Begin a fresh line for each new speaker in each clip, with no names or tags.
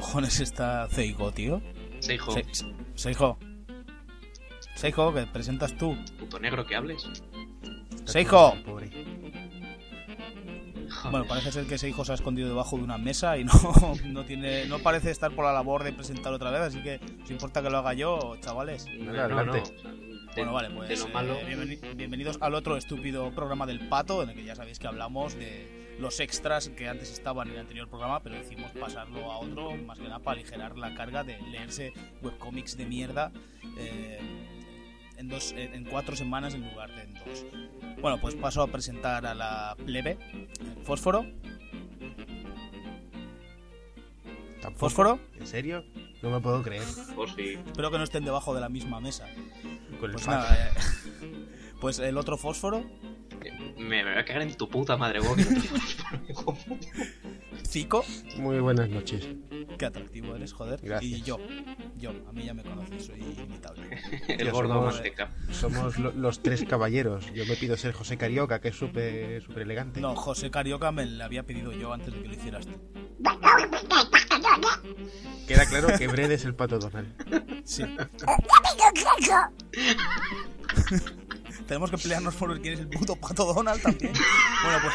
cojones está Seigo, tío?
Seijo,
Se- Se- Seigo. Seigo, que presentas tú.
puto negro que hables.
Pobre.
Joder.
Bueno, parece ser que Seigo se ha escondido debajo de una mesa y no, no tiene no parece estar por la labor de presentar otra vez, así que si importa que lo haga yo, chavales.
No, no, no. o sea,
Bueno, vale, pues eh, bienvenidos al otro estúpido programa del pato, en el que ya sabéis que hablamos de los extras que antes estaban en el anterior programa, pero decidimos pasarlo a otro, más que nada para aligerar la carga de leerse webcomics de mierda eh, en, dos, en, en cuatro semanas en lugar de en dos. Bueno, pues paso a presentar a la plebe, fósforo.
¿Tampoco?
¿Fósforo?
¿En serio? No me puedo creer.
Si.
Espero que no estén debajo de la misma mesa.
Con el
Pues nada, eh, pues el otro fósforo,
Me, me voy a cagar en tu puta madre, vos.
Zico.
Muy buenas noches.
Qué atractivo eres, joder.
Gracias.
Y yo, yo, a mí ya me conoces, soy imitable.
El gordo
somos-
manteca.
Somos lo- los tres caballeros. Yo me pido ser José Carioca, que es súper súper elegante.
No, José Carioca me le había pedido yo antes de que lo hicieras tú.
Queda claro que Bred es el pato Donald.
Sí. Tenemos que pelearnos por quién es el puto pato Donald también. Bueno, pues.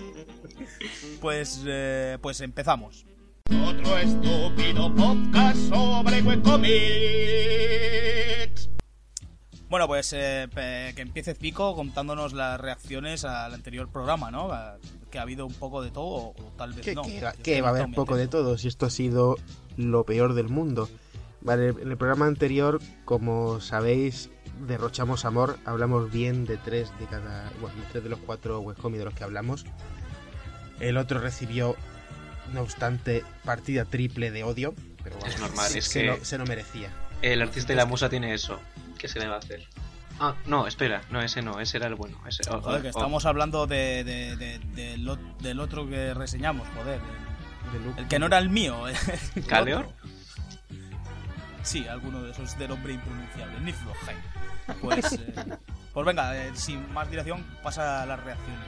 Pues, eh, pues empezamos.
Otro estúpido podcast sobre webcomics.
Bueno, pues eh, que empiece Pico contándonos las reacciones al anterior programa, ¿no? Que ha habido un poco de todo, o, tal vez
¿Qué,
no. estoy
va a haber
muy
poco de todo si esto ha sido lo peor del mundo? Vale, en el programa anterior, como sabéis, derrochamos amor, hablamos bien de tres de cada, bueno, de tres de los cuatro webcomics de los que hablamos. El otro recibió, no obstante, partida triple de odio, pero bueno,
Es normal,
se,
es
se
que-
lo, se lo merecía.
El artista y la musa tiene eso. ¿Qué se le va a hacer? Ah, no, espera. No, ese no. Ese era el bueno. Ese, oh,
Joder, que
oh, oh.
estamos hablando de, de- de- del del otro que reseñamos, joder.
De Luke.
El que no era el mío. el
¿Caleor?
Sí, alguno de esos de nombre impronunciable. Niflheim. Pues, eh, pues venga, eh, sin más dilación, pasa a las reacciones.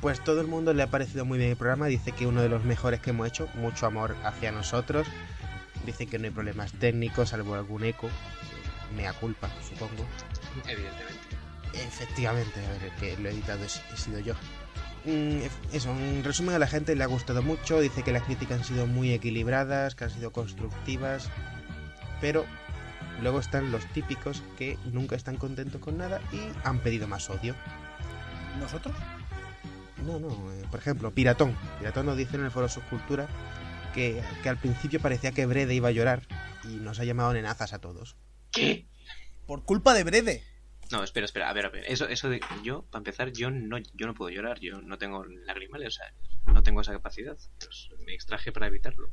Pues todo el mundo le ha parecido muy bien el programa, dice que uno de los mejores que hemos hecho, mucho amor hacia nosotros. Dice que no hay problemas técnicos, salvo algún eco. Mea culpa, supongo.
Evidentemente.
Efectivamente, a ver, el que lo he editado he, he sido yo. Mm, eso, en resumen a la gente le ha gustado mucho, dice que las críticas han sido muy equilibradas, que han sido constructivas, pero luego están los típicos que nunca están contentos con nada y han pedido más odio.
¿Nosotros?
No, no, eh, por ejemplo, Piratón. Piratón nos dice en el foro Subcultura que, que al principio parecía que Brede iba a llorar y nos ha llamado nenazas a todos.
¿Qué?
Por culpa de Brede.
No, espera, espera. A ver, a ver. Eso, eso de. Yo, para empezar, yo no, yo no puedo llorar. Yo no tengo lagrimales. O sea, no tengo esa capacidad. Pues me extraje para evitarlo.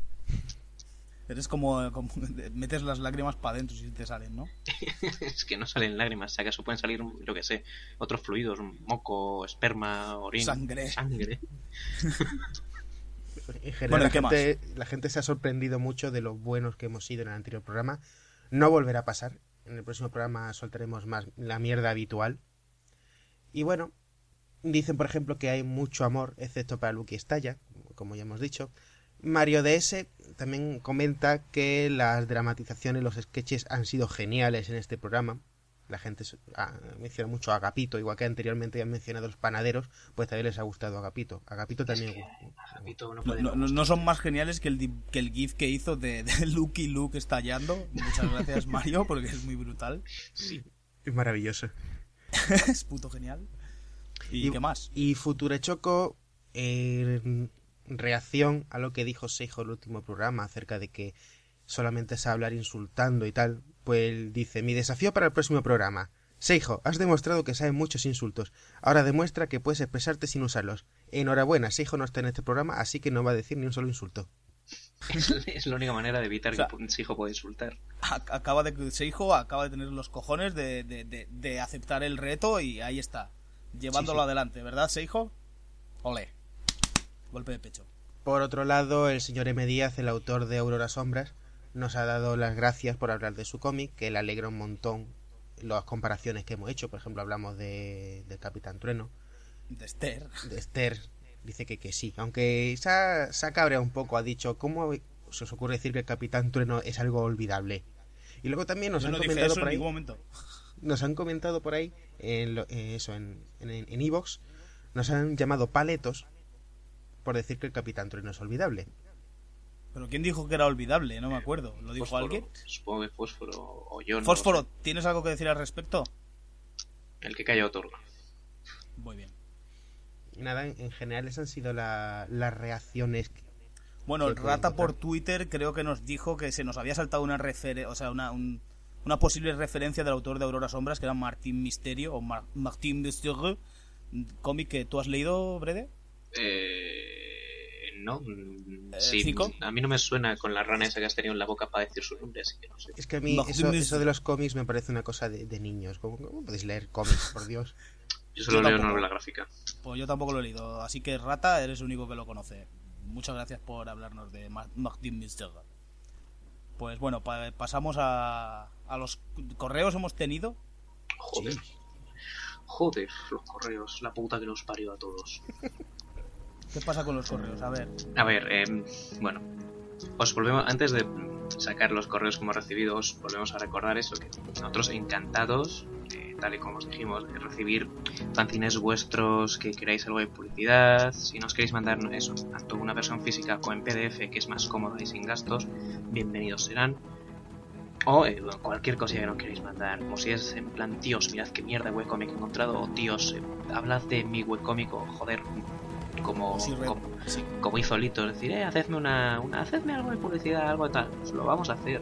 Eres como, como metes las lágrimas para adentro si te salen, ¿no?
es que no salen lágrimas. Si acaso pueden salir, yo que sé, otros fluidos. Moco, esperma, orina.
Sangre.
Sangre.
En general, la gente se ha sorprendido mucho de lo buenos que hemos sido en el anterior programa. No volverá a pasar. En el próximo programa soltaremos más la mierda habitual. Y bueno, dicen por ejemplo que hay mucho amor, excepto para Lucky Estalla, como ya hemos dicho. Mario DS también comenta que las dramatizaciones, los sketches han sido geniales en este programa. La gente ha mencionado mucho a Agapito, igual que anteriormente han mencionado a los panaderos, pues también les ha gustado Agapito. Agapito también.
Agapito no
No,
puede
no- no- no son más geniales que el, di- que el GIF que hizo de, de Luke y Luke estallando. Muchas gracias, Mario, porque es muy brutal.
Es maravilloso.
es puto genial. ¿Y,
Y-
qué más?
Y Future Choco, en reacción a lo que dijo Seijo en el último programa acerca de que solamente sabe hablar insultando y tal, pues él dice, mi desafío para el próximo programa. Seijo, has demostrado que sabes muchos insultos. Ahora demuestra que puedes expresarte sin usarlos. Enhorabuena, Seijo no está en este programa, así que no va a decir ni un solo insulto.
Es, la única manera de evitar
O sea-
que Seijo pueda insultar.
Ac- Acaba de Seijo acaba de tener los cojones de, de- de- de aceptar el reto y ahí está, llevándolo
Sí, sí.
adelante, ¿verdad, Seijo? Ole. Golpe de pecho.
Por otro lado, el señor M. Díaz, el autor de Aurora Sombras, nos ha dado las gracias por hablar de su cómic, que le alegra un montón las comparaciones que hemos hecho. Por ejemplo, hablamos de, Capitán Trueno,
De Esther.
de Esther. Dice que, que sí, aunque se ha, se ha cabreado un poco, ha dicho, ¿cómo se os ocurre decir que el Capitán Trueno es algo olvidable? Y luego también nos
Yo
han
no
comentado por ahí, nos han comentado por ahí, en lo- eh, eso, en en en Evox, nos han llamado paletos por decir que el Capitán Trueno es olvidable.
Pero ¿quién dijo que era olvidable? No me acuerdo. ¿Lo dijo
Fósforo.
alguien?
Supongo que Fósforo o yo no.
Fósforo,
sé.
¿tienes algo que decir al respecto?
El que calla otorga.
Muy bien.
Nada, en, en general esas han sido la- las reacciones. que-
Bueno, el Rata por. Twitter creo que nos dijo que se nos había saltado una refere o sea, una, un- una posible referencia del autor de Aurora Sombras, que era Martín Misterio, o Mar- Martín Misterio, cómic que tú has leído, Brede.
Eh, no. mm,
Eh,
sí, a mí no me suena con la rana esa que has tenido en la boca para decir su nombre, así que no sé.
Es que a mí eso, de los cómics me parece una cosa de, de niños. ¿Cómo, cómo podéis leer cómics, por Dios?
Yo solo
Yo
leo
tampoco.
novela gráfica.
Pues yo tampoco lo he leído, así que Rata, eres el único que lo conoce. Muchas gracias por hablarnos de Ma- Martín Misterio. Pues bueno, pa- pasamos a, a los correos hemos tenido.
Joder.
Sí.
Joder, los correos, la puta que nos parió a todos.
¿Qué pasa con los correos? A ver.
A ver, eh, bueno, os volvemos, antes de sacar los correos que hemos recibido, os volvemos a recordar eso, que nosotros encantados, eh, tal y como os dijimos, de recibir fanzines vuestros, que queráis algo de publicidad, si nos queréis mandar eso, tanto una versión física o en PDF, que es más cómoda y sin gastos, bienvenidos serán. O eh, cualquier cosilla que nos queréis mandar, como si es en plan, tíos, mirad qué mierda webcomic he encontrado, o tíos, eh, hablad de mi webcomic, o joder, como,
Sí,
como,
sí.
como hizo Lito, es decir, eh, hacedme una, una, hacedme algo de publicidad, algo de tal, pues lo vamos a hacer,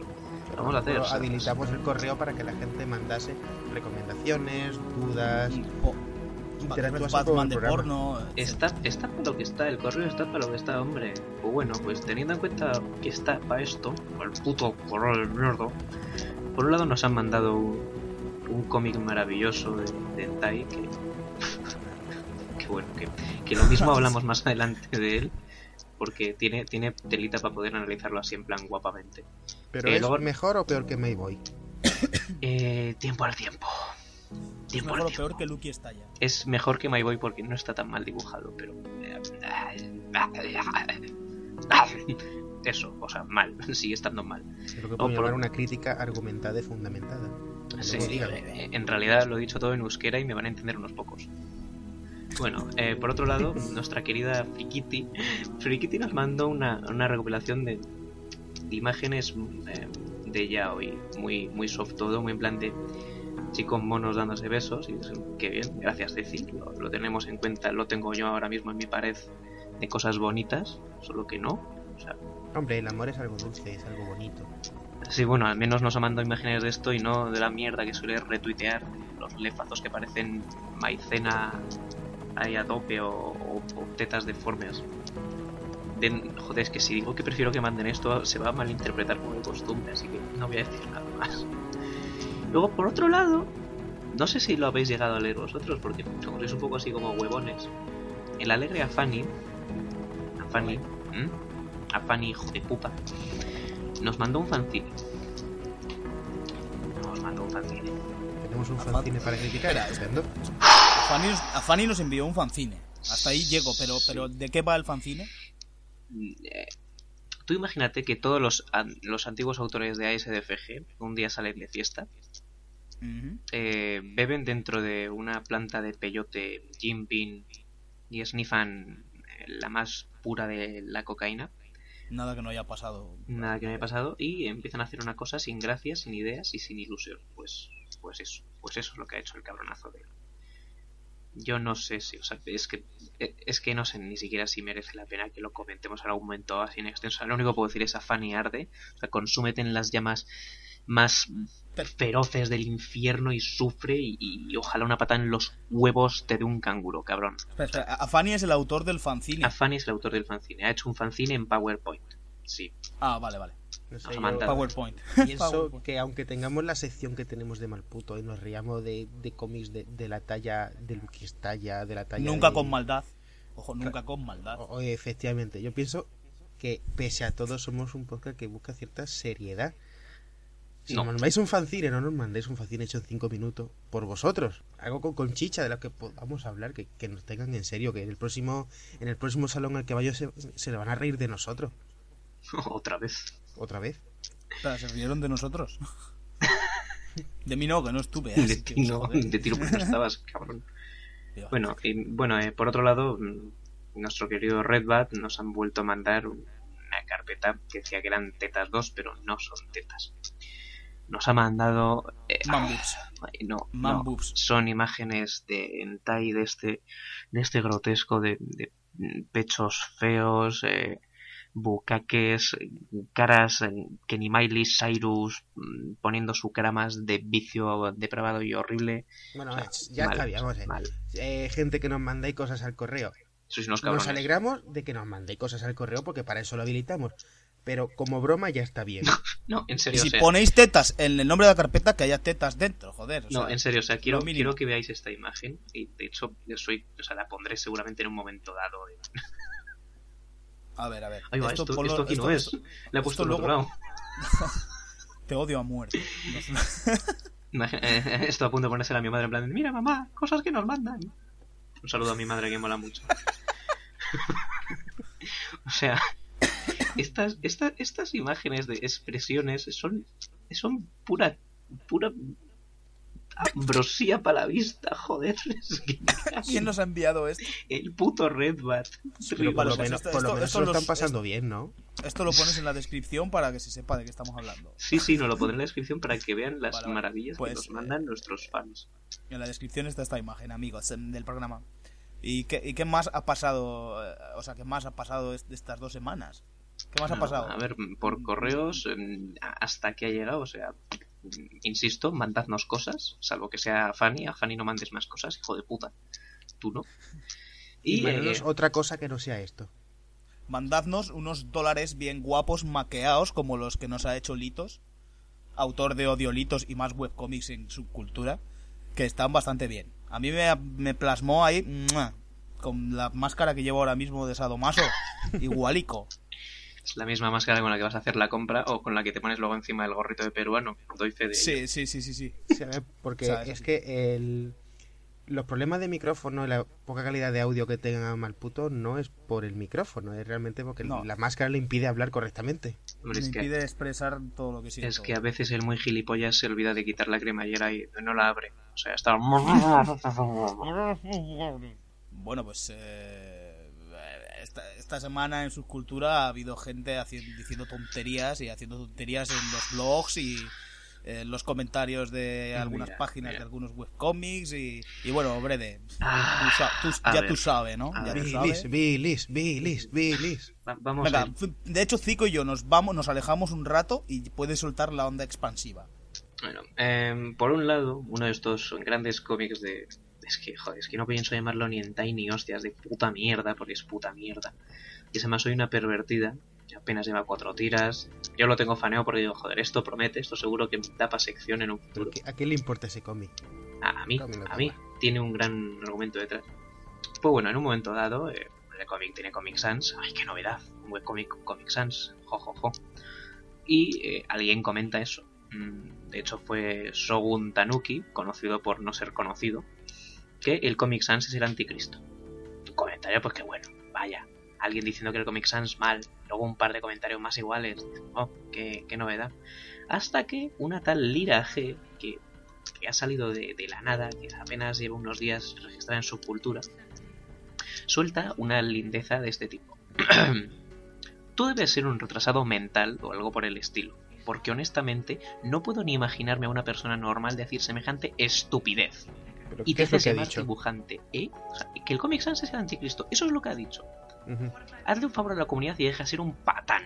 lo vamos a hacer.
Habilitamos el correo para que la gente mandase recomendaciones, dudas.
O-
interactuase
Batman de porno.
Está, está para lo que está, el correo está para lo que está, hombre. Pues bueno, pues teniendo en cuenta que está para esto, el puto correo del mierda, por un lado nos han mandado un, un cómic maravilloso de, de Tai que, que bueno, que, que lo mismo hablamos más adelante de él, porque tiene, tiene telita para poder analizarlo así en plan guapamente.
Pero
Eh,
es
luego-
mejor o peor que Mayboy.
Eh, tiempo al tiempo.
Es
Tiempo al tiempo.
peor que Lucky Estalla.
Es mejor que My Boy porque no está tan mal dibujado, pero. eh, Eso, o sea, mal, sigue estando mal.
Lo que puedo
por-
llamar una crítica argumentada y fundamentada.
Sí, eh, en realidad lo he dicho todo en euskera y me van a entender unos pocos. Bueno, eh, por otro lado, nuestra querida Frikiti, Frikiti nos mandó una, una recopilación de, de imágenes eh, de yaoi, muy, muy soft todo, muy en plan de chicos monos dándose besos, y es- qué bien, gracias Deci, lo, lo tenemos en cuenta, lo tengo yo ahora mismo en mi pared de cosas bonitas, solo que no, o sea,
Hombre, el amor es algo dulce, es algo bonito.
Sí, bueno, al menos nos ha mandado imágenes de esto y no de la mierda que suele retuitear los lefazos que parecen maicena ahí a tope o, o- o tetas deformes. De- joder, es que si digo que prefiero que manden esto se va a malinterpretar como de costumbre, así que no voy a decir nada más. Luego, por otro lado, no sé si lo habéis llegado a leer vosotros, porque como sois un poco así como huevones, el alegre a Fanny, a Fanny, ¿m? a Fanny hijo de puta, nos mandó un fanzine. Nos mandó un fanzine.
Tenemos un fanzine para criticar. Estupendo.
A Fanny, a Fanny nos envió un fanzine. Hasta ahí llego, pero, pero ¿de qué va el fanzine?
Eh, Tú imagínate que todos los, an- los antiguos autores de ASDFG un día salen de fiesta, eh, beben dentro de una planta de peyote Jim Bean y snifan eh, la más pura de la cocaína,
Nada que no haya pasado.
nada que me haya pasado, y empiezan a hacer una cosa sin gracia, sin ideas y sin ilusión. Pues, pues eso, pues eso es lo que ha hecho el cabronazo de él. Yo no sé si, o sea, es que eh, es que no sé ni siquiera si merece la pena que lo comentemos en algún momento así en extenso. Lo único que puedo decir es a Fanny Arde, o sea, consúmete en las llamas más feroces del infierno y sufre y, y ojalá una patada en los huevos te dé un canguro, cabrón.
Espera, espera, a Fanny es el autor del fanzine.
A Fanny es el autor del fanzine, ha hecho un fanzine en PowerPoint. sí.
Ah, vale, vale.
No sé, yo.
PowerPoint.
pienso
PowerPoint.
que aunque tengamos la sección que tenemos de Malputo y nos riamos de, de cómics de, de la talla de Luquis talla, de la talla
Nunca
de-
con maldad. Ojo, nunca con maldad.
O- o efectivamente, yo pienso que pese a todo somos un podcast que busca cierta seriedad. Si
No.
nos mandáis un fanzine, no nos mandéis un fanzine hecho en 5 minutos por vosotros. Algo con, con chicha de lo que podamos hablar, que, que nos tengan en serio, que en el próximo en el próximo salón al que vaya se, se le van a reír de nosotros.
Otra vez.
Otra vez.
Espera, ¿Se rieron de nosotros? De mí no, que no estuve.
De
así
ti no, de tiro porque no estabas, cabrón. Bueno, y, bueno eh, por otro lado, mm, nuestro querido Redbat nos han vuelto a mandar un- una carpeta que decía que eran tetas 2, pero no son tetas. Nos ha mandado... eh, no, son imágenes de hentai de este, de este grotesco de, de, mm, pechos feos, eh, bucaques, eh, caras eh, que ni Miley Cyrus mm, poniendo su cara más de vicio depravado y horrible.
Bueno,
O sea,
eh, ya
mal,
ver.
mal.
Eh, gente que nos mandáis cosas al correo.
Sois unos.
Nos alegramos de que nos mandéis cosas al correo porque para eso lo habilitamos. Pero como broma ya está bien.
No, en
Y
serio,
si
o sea,
ponéis tetas en el nombre de la carpeta, que haya tetas dentro, joder. o
no,
sea,
en serio, o sea, quiero, quiero que veáis esta imagen y de hecho yo soy, o sea, la pondré seguramente en un momento dado.
A ver, a ver.
Va, esto, aquí no es. La he puesto
esto
al otro
luego-
lado.
Te odio a muerte.
Esto a punto de ponerse a mi madre en plan, mira mamá, cosas que nos mandan. Un saludo a mi madre que mola mucho. o sea, estas, estas, estas imágenes de expresiones son, son pura, pura ambrosía para la vista, joder. Es que-
¿Quién nos ha enviado esto?
El puto Redbat.
Pero por lo
pues
menos,
esto-
por lo
esto-
menos
esto
lo están pasando bien, ¿no?
Esto lo pones en la descripción para que se sepa de qué estamos hablando.
Sí, sí, nos lo pondré en la descripción para que vean las maravillas
Pues,
que nos
eh,
mandan nuestros fans.
En la descripción está esta imagen, amigos, del programa. ¿Y qué, y qué más ha pasado? eh, O sea, ¿qué más ha pasado de estas dos semanas? ¿Qué más ha
No,
pasado?
A ver, por correos, em, hasta que ha llegado, o sea, insisto, mandadnos cosas, salvo que sea Fanny, a Fanny no mandes más cosas, hijo de puta. Tú no.
Y,
eh,
otra cosa que no sea esto.
Mandadnos unos dólares bien guapos, maqueados, como los que nos ha hecho Litos, autor de Odiolitos y más webcomics en subcultura, que están bastante bien. A mí me, me plasmó ahí, con la máscara que llevo ahora mismo de Sadomaso, igualico.
Es la misma máscara con la que vas a hacer la compra o con la que te pones luego encima del gorrito de peruano. Doy fe de.
Sí, sí, sí, sí, sí.
Sí, a ver, Porque
O sea, eso
es
sí.
que el, los problemas de micrófono y la poca calidad de audio que tenga Malputo no es por el micrófono, es realmente porque
No.
la máscara le impide hablar correctamente.
Hombre, que,
impide expresar todo lo que siento.
es que a veces el muy gilipollas se olvida de quitar la cremallera y no la abre. O sea, está...
Bueno, pues eh, esta, esta semana en subcultura ha habido gente haci- diciendo tonterías y haciendo tonterías en los blogs y en los comentarios de algunas
Mira,
páginas
mira.
de algunos webcomics y, y bueno, Brede,
Ah,
tú tú- ya
ver,
tú sabes, ¿no? Ya tú
Bilis,
sabes.
bilis, bilis, bilis.
Va- vamos
Venga, de hecho Zico y yo nos vamos, nos alejamos un rato y puedes soltar la onda expansiva.
Bueno, em, por un lado, uno de estos grandes cómics de... Es que, joder, es que no pienso llamarlo ni en ni hostias, de puta mierda, porque es puta mierda. Y además soy una pervertida, que apenas lleva cuatro tiras. Yo lo tengo faneo porque digo, joder, esto promete, esto seguro que da para sección en un futuro.
¿Qué- ¿A quién le importa ese cómic?
A, a mí, a mí, tiene un gran argumento detrás. Pues bueno, en un momento dado, eh, el cómic tiene Comic Sans. ¡Ay, qué novedad! Un buen cómic con Comic Sans. Jo, jo, jo. Y eh, alguien comenta eso. Mm, De hecho, fue Shogun Tanuki, conocido por no ser conocido, que el Comic Sans es el anticristo. Un comentario, pues que bueno, vaya. Alguien diciendo que el Comic Sans mal. Luego un par de comentarios más iguales. Oh, qué, novedad. Hasta que una tal Lira G, que ha salido de, de la nada, que apenas lleva unos días registrada en su cultura, suelta una lindeza de este tipo. Tú debes ser un retrasado mental o algo por el estilo, porque honestamente no puedo ni imaginarme a una persona normal decir semejante estupidez.
¿Pero
Y
¿Qué
te haces llamar dibujante, ¿eh? O sea, que el Comic Sans es el anticristo, eso es lo que ha dicho. Hazle un favor a la comunidad y deja de ser un patán.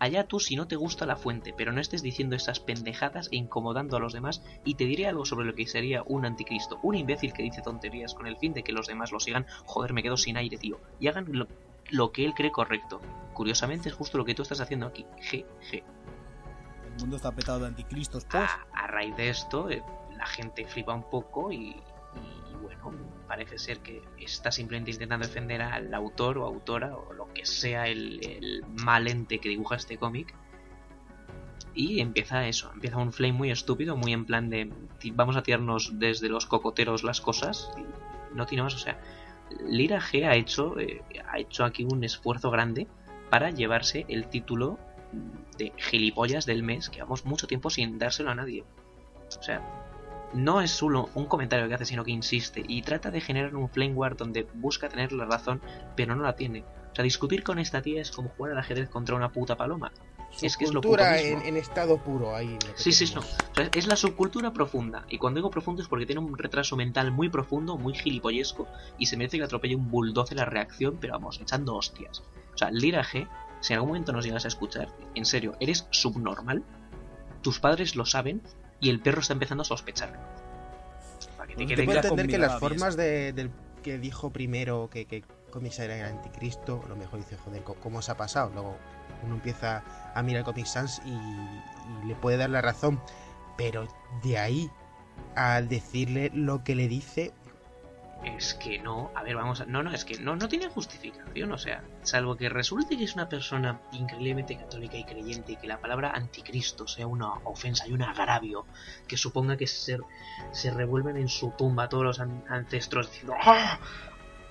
Allá tú si no te gusta la fuente, pero no estés diciendo esas pendejadas e incomodando a los demás, y te diré algo sobre lo que sería un anticristo, un imbécil que dice tonterías con el fin de que los demás lo sigan, joder, me quedo sin aire, tío, y hagan lo lo que él cree correcto. Curiosamente es justo lo que tú estás haciendo aquí. GG.
El mundo está petado de anticristos. Post.
A, a raíz de esto, eh, la gente flipa un poco y, bueno, parece ser que está simplemente intentando defender al autor o autora o lo que sea el, el mal ente que dibuja este cómic. Y empieza eso, empieza un flame muy estúpido, muy en plan de vamos a tirarnos desde los cocoteros las cosas. Y no tiene más, o sea, Lira G ha hecho, eh, ha hecho aquí un esfuerzo grande para llevarse el título de gilipollas del mes, que vamos mucho tiempo sin dárselo a nadie. O sea, no es solo un comentario que hace, sino que insiste y trata de generar un flame war donde busca tener la razón, pero no la tiene. O sea, discutir con esta tía es como jugar al ajedrez contra una puta paloma. es que es lo puto mismo.
en, en estado puro ahí.
Sí, sí, no.
tenemos.
O sea, es la subcultura profunda. Y cuando digo profundo es porque tiene un retraso mental muy profundo, muy gilipollesco, y se merece que le atropelle un bulldozer la reacción, pero vamos, echando hostias. O sea, Lira G, si en algún momento nos llegas a escuchar, en serio, eres subnormal, tus padres lo saben, y el perro está empezando a sospechar. Para que te
Yo
quede
puedo
claro.
entender que las formas de, del que dijo primero que, que Comics era el anticristo, a lo mejor dice, joder, ¿cómo se ha pasado? Luego uno empieza a mirar Comic Sans y, y le puede dar la razón, pero de ahí a decirle lo que le dice,
Es que no, a ver, vamos a... No, no, es que no, no tiene justificación, o sea, salvo que resulte que es una persona increíblemente católica y creyente y que la palabra anticristo sea una ofensa y un agravio que suponga que se, revuelven en su tumba todos los an- ancestros diciendo ¡Ah!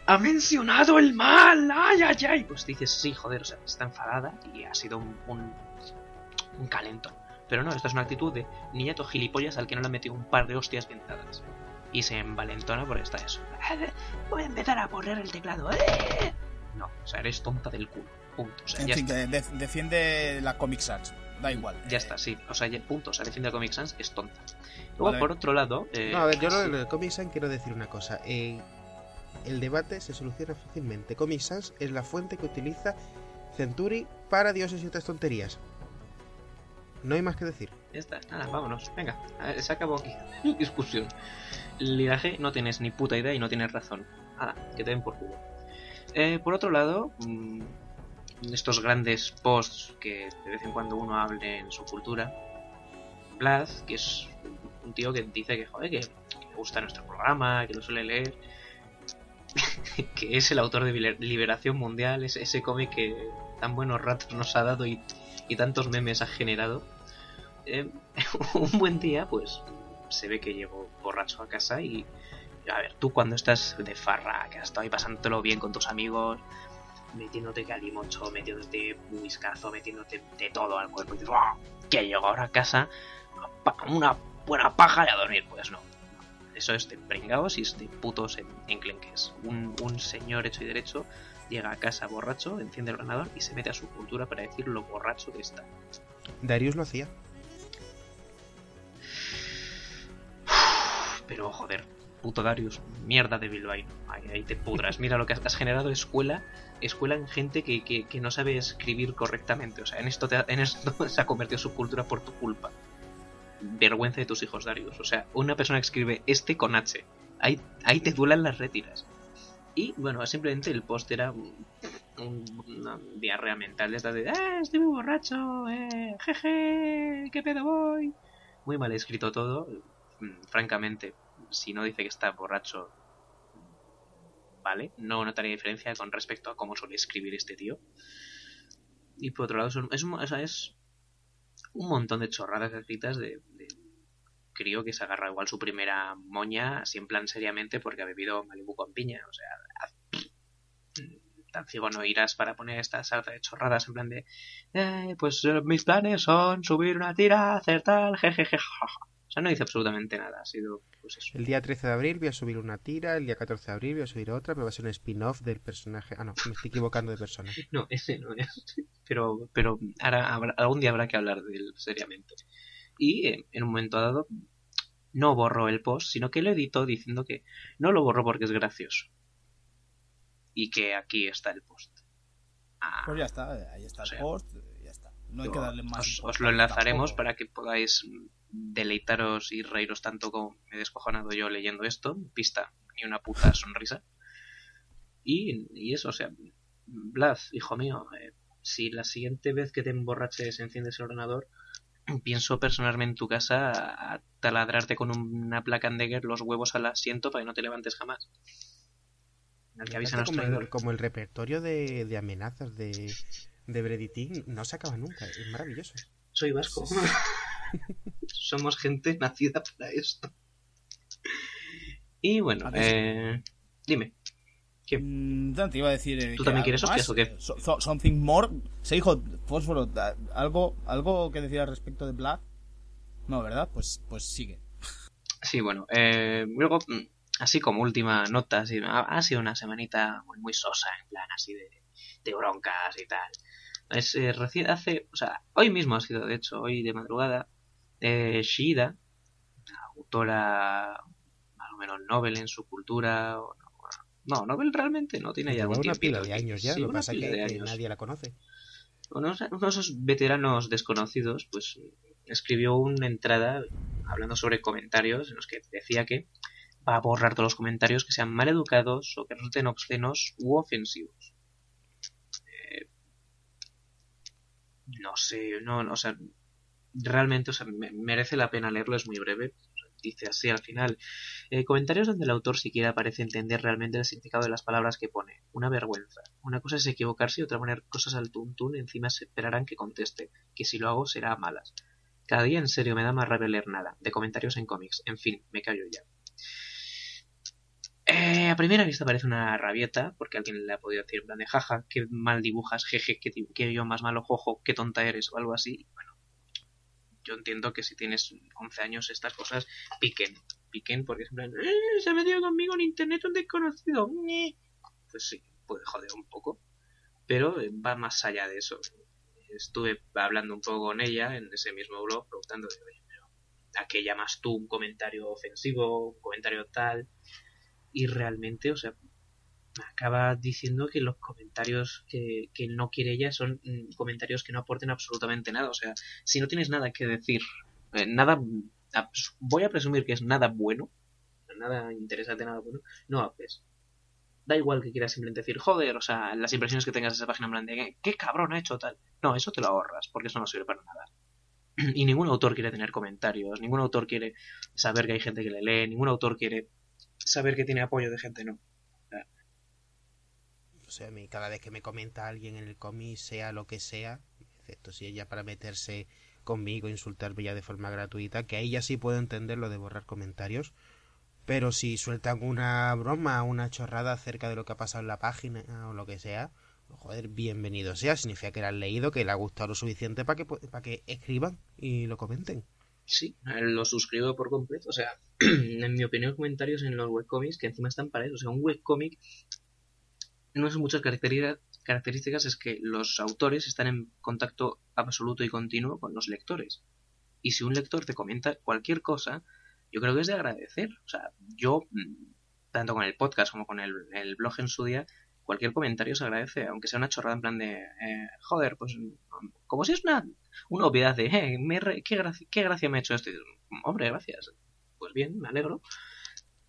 ¡Ha mencionado el mal! ¡Ay, ay, ay! Pues dices, sí, joder, o sea, está enfadada y ha sido un, un, calentón. Pero no, esta es una actitud de niñato gilipollas al que no le han metido un par de hostias bien dadas. Y se envalentona por está eso. Voy a empezar a poner el teclado. ¡eh! No, o sea, eres tonta del culo. Punto. O sea,
En
ya
fin,
está.
que de- defiende la Comic Sans. Da igual.
Ya
Eh,
está, sí. O sea, ya, punto. O sea, defiende a Comic Sans, es tonta. Luego,
Vale.
por otro lado. eh,
No, a ver, yo
sí.
lo de Comic Sans quiero decir una cosa. eh, el debate se soluciona fácilmente. Comic Sans es la fuente que utiliza Century para dioses y otras tonterías. No hay más que decir.
Ya está, nada, vámonos. Venga, se acabó aquí. Discusión. Liraje, no tienes ni puta idea y no tienes razón. Nada, que te den por culo. Eh, por otro lado, mm, estos grandes posts que de vez en cuando uno hable en su cultura. Vlad, que es un tío que dice que, joder, que, le gusta nuestro programa, que lo suele leer. que es el autor de Liberación Mundial, ese, cómic que tan buenos ratos nos ha dado y tantos memes ha generado. Eh, un buen día, pues se ve que llegó borracho a casa y. A ver, tú cuando estás de farra, que has estado ahí bien con tus amigos, metiéndote calimocho, metiéndote whiskazo, metiéndote de todo al cuerpo, y dices, "¡Ah! que llego ahora a casa, una buena paja y a dormir. Pues no. Eso es de pringaos y es de putos en- enclenques. Un, un señor hecho y derecho llega a casa borracho, enciende el ordenador y se mete a su cultura para decir lo borracho que está.
Darius lo hacía.
Pero joder, puto Darius, mierda de Bilbaíno. Ahí, te pudras. Mira lo que has, generado escuela, escuela en gente que, que, no sabe escribir correctamente. O sea, en esto, en esto se ha convertido su cultura por tu culpa. Vergüenza de tus hijos, Darius. O sea, una persona que escribe este con H. Ahí, ahí te duelan las retiras. Y bueno, simplemente el post era un- un- una diarrea mental de de ¡Eh, estoy muy borracho! ¡Eh, jeje! ¿Qué pedo voy? Muy mal escrito todo. Mm, Francamente, si no dice que está borracho, vale, no notaría diferencia con respecto a cómo suele escribir este tío. Y por otro lado, es un, es es un montón de chorradas escritas de, de crío que se agarra igual su primera moña, así en plan seriamente, porque ha bebido Malibu con piña. O sea, haz- tan ciego no irás para poner esta sarta de chorradas en plan de "Eh, pues eh, mis planes son subir una tira, hacer tal, jejeje, jaja". O sea, no dice absolutamente nada, ha sido pues eso.
El día 13 de abril voy a subir una tira, el día 14 de abril voy a subir otra, pero va a ser un spin-off del personaje. Ah, no, me estoy equivocando de persona.
No, ese no es. Pero, pero ahora habrá- algún día habrá que hablar de él seriamente. Y eh, en un momento dado no borró el post, sino que lo editó diciendo que no lo borró porque es gracioso. Y que aquí está el post. Ah,
Pues ya está, ahí está
O sea,
el post, ya está. No hay
yo-
que darle más.
os, lo enlazaremos
tampoco.
para que podáis deleitaros y reíros tanto como me he descojonado yo leyendo esto. Pista, ni una puta sonrisa. Y, y eso, o sea, Blas, hijo mío, eh, si la siguiente vez que te emborraches enciendes el ordenador, pienso personarme en tu casa a, taladrarte con una placa Andegger los huevos al asiento para que no te levantes jamás. Al que avisa
como, el, como el repertorio de, de amenazas de, de Breditín no se acaba nunca, es maravilloso.
Soy vasco. Somos gente nacida para esto. Y bueno, eh, dime. ¿Qué?
Mm, te iba a decir. eh,
¿Tú
que
también quieres hostias
más,
o qué?
eh, so- so- something more. Se dijo, Fósforo, ¿algo, ¿algo que decir al respecto de Blood? No, ¿verdad? Pues, pues sigue.
Sí, bueno, eh, luego, mm, así como última nota, así, ha, ha sido una semanita muy, muy sosa, en plan así de, de broncas y tal. Es eh, recién, hace, o sea, hoy mismo ha sido, de hecho, hoy de madrugada, eh, autora más o menos Nobel en su cultura, o no, no, Nobel realmente no tiene ya algún
una pila de años ya,
Sí,
lo que pasa es que, nadie la conoce.
uno, uno de esos veteranos desconocidos, pues escribió una entrada hablando sobre comentarios en los que decía que va a borrar todos los comentarios que sean mal educados o que resulten obscenos u ofensivos. Eh, no sé, no, no, o sea, realmente, o sea, me- merece la pena leerlo, es muy breve. Dice así al final, eh, comentarios donde el autor siquiera parece entender realmente el significado de las palabras que pone. Una vergüenza. Una cosa es equivocarse y otra poner cosas al tuntún encima se esperarán que conteste, que si lo hago será a malas. Cada día en serio me da más rabia leer nada, de comentarios en cómics. En fin, me callo ya. Eh, a primera vista parece una rabieta, porque alguien le ha podido decir en de jaja, qué mal dibujas, jeje, qué, qué yo más malo, jojo, qué tonta eres o algo así. Bueno, yo entiendo que si tienes 11 años estas cosas piquen, piquen porque plan, "Eh, se ha metido conmigo en internet un desconocido. ñe". Pues sí, puede joder un poco, pero eh, va más allá de eso. Estuve hablando un poco con ella en ese mismo blog, preguntando, oye, ¿a qué llamas tú un comentario ofensivo, un comentario tal? Y realmente, o sea, acaba diciendo que los comentarios que, que no quiere ella son mm, comentarios que no aporten absolutamente nada. O sea, si no tienes nada que decir, eh, nada, voy a presumir que es nada bueno, nada interesante, nada bueno, no hables. Da igual que quieras simplemente decir, joder, o sea, las impresiones que tengas de esa página en plan de, "¿Qué- ¿qué cabrón ha hecho tal? No, eso te lo ahorras, porque eso no sirve para nada. Y ningún autor quiere tener comentarios, ningún autor quiere saber que hay gente que le lee, ningún autor quiere saber que tiene apoyo de gente, no.
O sea, a mí cada vez que me comenta alguien en el cómic, sea lo que sea, excepto si ella para meterse conmigo, insultarme ya de forma gratuita, que ahí ya sí puedo entender lo de borrar comentarios. Pero si sueltan una broma, una chorrada acerca de lo que ha pasado en la página o lo que sea, joder, bienvenido sea. Significa que la han leído, que le ha gustado lo suficiente para que, para que escriban y lo comenten.
Sí, lo suscribo por completo. O sea, en mi opinión, comentarios en los webcomics que encima están para eso. O sea, un webcomic no son muchas características, es que los autores están en contacto absoluto y continuo con los lectores. Y si un lector te comenta cualquier cosa, yo creo que es de agradecer. O sea, yo, mm, tanto con el podcast como con el, el blog en su día, cualquier comentario se agradece, aunque sea una chorrada en plan de, eh, joder, pues como si es una, una obviedad de, eh, me re- qué, gracia, qué gracia me ha hecho esto. Hombre, gracias. Pues bien, me alegro.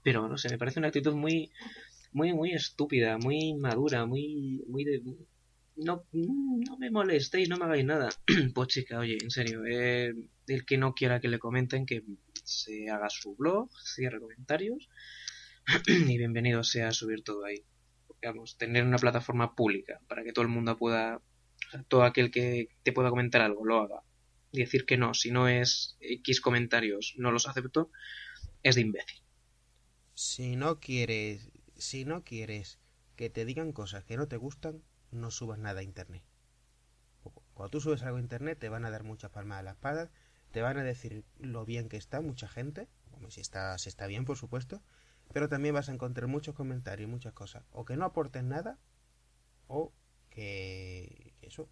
Pero no sé, me parece una actitud muy, muy, muy estúpida, muy madura, muy, muy de... No, no me molestéis, no me hagáis nada. pues chica, oye, en serio, eh, el que no quiera que le comenten, que se haga su blog, cierre comentarios y bienvenido sea a subir todo ahí. Digamos, tener una plataforma pública para que todo el mundo pueda, o sea, todo aquel que te pueda comentar algo lo haga. Y decir que no, si no es X comentarios, no los acepto, es de imbécil.
Si no quieres, si no quieres que te digan cosas que no te gustan, no subas nada a internet. Cuando tú subes algo a internet te van a dar muchas palmadas a la espalda, te van a decir lo bien que está mucha gente, si está, si está bien por supuesto, pero también vas a encontrar muchos comentarios y muchas cosas, o que no aporten nada, o que, eso,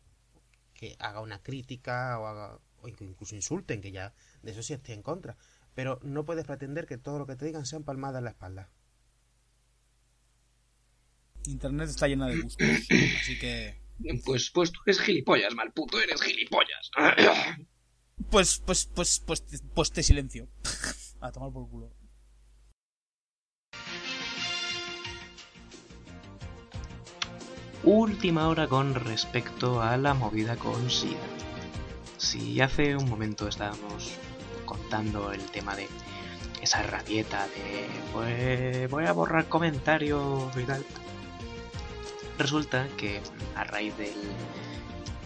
que haga una crítica o haga, o incluso insulten, que ya de eso sí estoy en contra, pero no puedes pretender que todo lo que te digan sean palmadas en la espalda.
Internet está llena de gustos, así que...
Pues, pues tú eres gilipollas, mal puto, eres gilipollas.
Pues, pues, pues, pues, te- pues te silencio. A tomar por culo.
última hora con respecto a la movida con SIDA. Si hace un momento estábamos contando el tema de esa rabieta de pues voy a borrar comentarios y tal. Resulta que a raíz del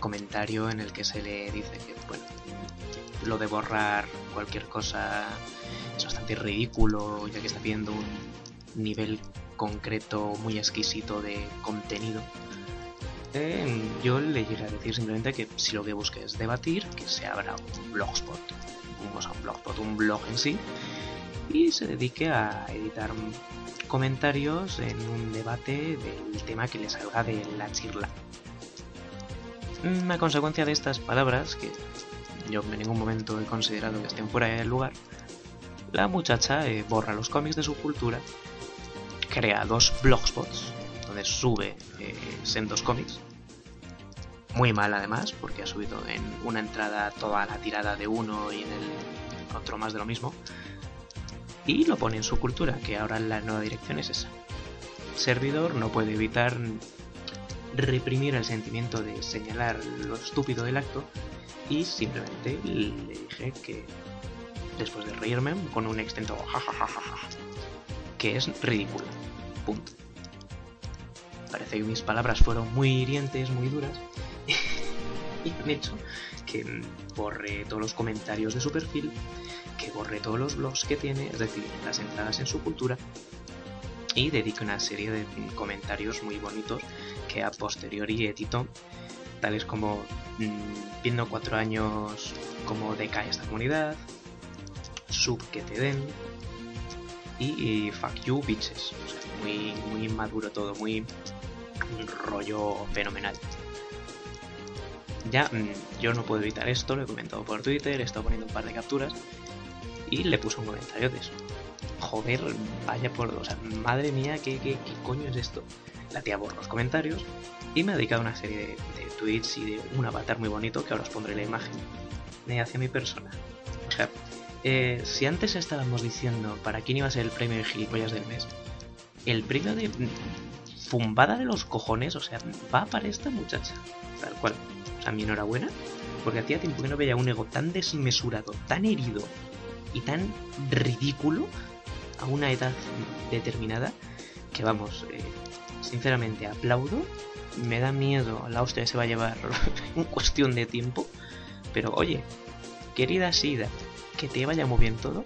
comentario en el que se le dice que bueno, lo de borrar cualquier cosa es bastante ridículo ya que está viendo un nivel concreto muy exquisito de contenido. Eh, yo le llegué a decir simplemente que si lo que busque es debatir, que se abra un blogspot, un, un blogspot, un blog en sí, y se dedique a editar comentarios en un debate del tema que le salga de la chirla. A consecuencia de estas palabras, que yo en ningún momento he considerado que estén fuera del lugar, la muchacha eh, borra los cómics de su cultura, crea dos blogspots donde sube eh, sendos cómics, muy mal además, porque ha subido en una entrada toda la tirada de uno y en el otro más de lo mismo, y lo pone en su cultura, que ahora la nueva dirección es esa. servidor no puede evitar reprimir el sentimiento de señalar lo estúpido del acto y simplemente le dije que después de reírme con un extenso jajajaja que es ridículo. Punto. Parece que mis palabras fueron muy hirientes, muy duras y han hecho que borre todos los comentarios de su perfil, que borre todos los blogs que tiene, es decir, las entradas en su cultura y dedique una serie de comentarios muy bonitos que a posteriori editó, tales como mmm, viendo cuatro años como decae esta comunidad, sub que te den y, fuck you bitches, muy, muy maduro todo, muy rollo fenomenal. Ya mmm, yo no puedo evitar esto, lo he comentado por Twitter, he estado poniendo un par de capturas y le puso un comentario de eso joder, vaya por dos. O sea, madre mía, ¿qué, qué, qué coño es esto? La tía borra los comentarios y me ha dedicado una serie de, tweets y de un avatar muy bonito que ahora os pondré la imagen de hacia mi persona. O sea, eh, si antes estábamos diciendo para quién iba a ser el premio de gilipollas del mes, el premio de fumbada de los cojones, o sea, va para esta muchacha. Tal cual. O sea, mi enhorabuena, porque hacía tiempo que no veía un ego tan desmesurado, tan herido y tan ridículo a una edad determinada que vamos, eh, sinceramente aplaudo, me da miedo la hostia que se va a llevar en cuestión de tiempo, pero oye, querida Sida, que te vaya muy bien todo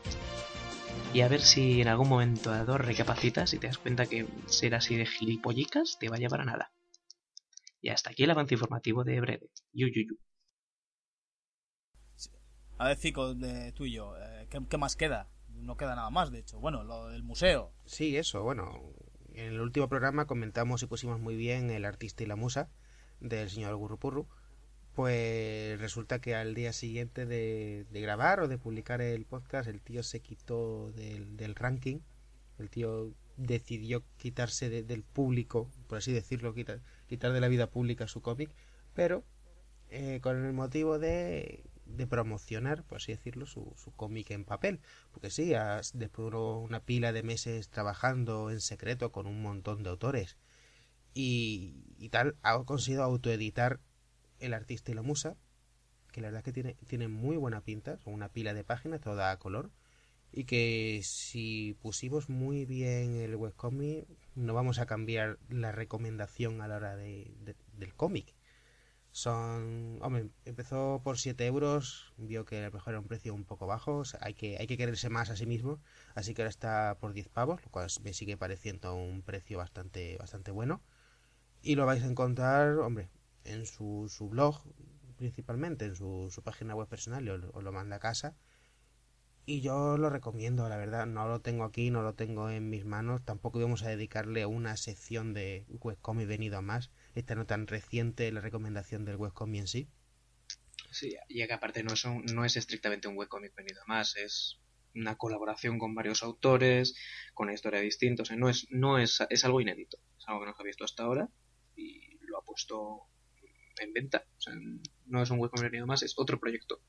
y a ver si en algún momento dado recapacitas y te das cuenta que ser así de gilipollicas te va a llevar a nada. Y hasta aquí el avance informativo de breve. Yu, yu, yu.
A ver, Cico, de tú y yo, eh, ¿qué, ¿qué más queda? no queda nada más, de hecho. Bueno, lo del museo.
Sí, eso, bueno. En el último programa comentamos y pusimos muy bien el artista y la musa del señor Gurrupurru. Pues resulta que al día siguiente de, grabar o de publicar el podcast, el tío se quitó del, ranking. El tío decidió quitarse de, del público, por así decirlo, quitar, quitar de la vida pública su cómic, pero eh, con el motivo de de promocionar, por así decirlo, su, su cómic en papel. Porque sí, has, después de una pila de meses trabajando en secreto con un montón de autores y, y tal, ha conseguido autoeditar El artista y la musa, que la verdad es que tiene, tiene muy buena pinta, son una pila de páginas toda a color. Y que si pusimos muy bien el webcomic, no vamos a cambiar la recomendación a la hora de, de, del cómic son hombre empezó por 7 euros vio que a lo mejor era un precio un poco bajo hay que hay que quererse más a sí mismo así que ahora está por 10 pavos lo cual me sigue pareciendo un precio bastante bastante bueno. Y lo vais a encontrar hombre en su, su blog principalmente en su, su página web personal os, os lo manda a casa. Y yo lo recomiendo, la verdad, no lo tengo aquí, no lo tengo en mis manos, tampoco íbamos a dedicarle una sección de webcomic venido a más, esta no tan reciente la recomendación del webcomic en sí.
Sí, y que aparte no es, un, no es estrictamente un webcomic venido a más, es una colaboración con varios autores, con una historia distinta, o sea, no es, no es, es algo inédito, es algo que no se ha visto hasta ahora y lo ha puesto en venta, o sea, no es un webcomic venido a más, es otro proyecto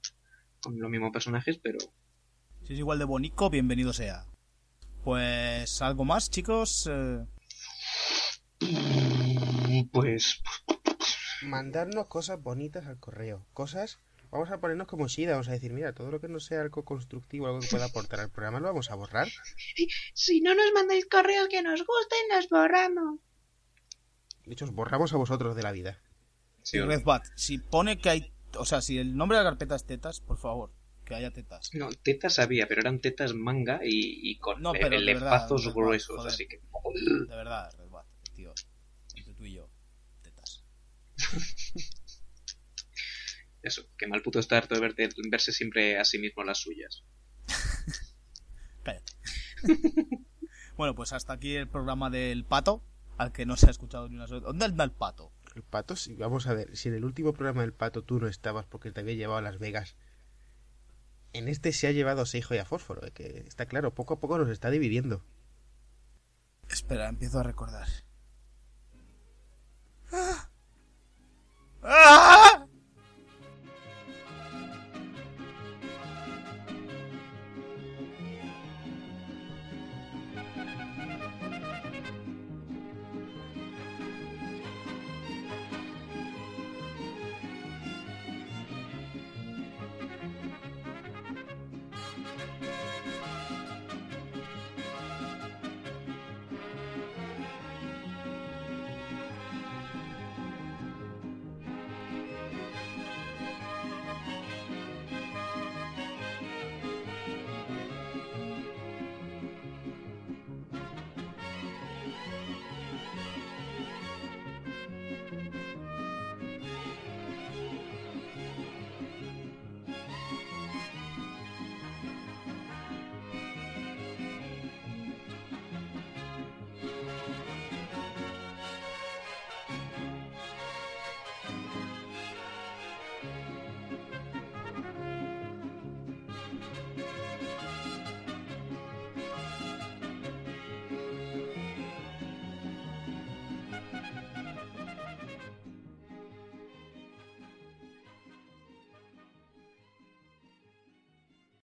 con los mismos personajes, pero
si es igual de bonito, bienvenido sea. Pues algo más, chicos. Eh...
Pues
Mandarnos cosas bonitas al correo. Cosas. Vamos a ponernos como Shida. Vamos a decir, mira, todo lo que no sea algo constructivo, algo que pueda aportar al programa, lo vamos a borrar.
Si no nos mandáis correos que nos gusten, los borramos.
De hecho, os borramos a vosotros de la vida.
Sí, Redbat, si pone que hay. O sea, si el nombre de la carpeta es tetas, por favor, que haya tetas.
No, tetas había, pero eran tetas manga y, y con
No,
le-
pero de verdad,
lefazos
de verdad,
gruesos,
joder.
así que...
De verdad, Redbat, tío. Entre tú y yo, tetas.
Eso, que mal puto está harto de verte- verse siempre a sí mismo las suyas.
Cállate. bueno, pues hasta aquí el programa del pato, al que no se ha escuchado ni una sola. ¿Dónde anda el pato?
El pato, sí, vamos a ver, si en el último programa del pato tú no estabas porque te había llevado a Las Vegas, en este se ha llevado a Seijo y a Fósforo, eh, que está claro, poco a poco nos está dividiendo.
Espera, empiezo a recordar. Ah!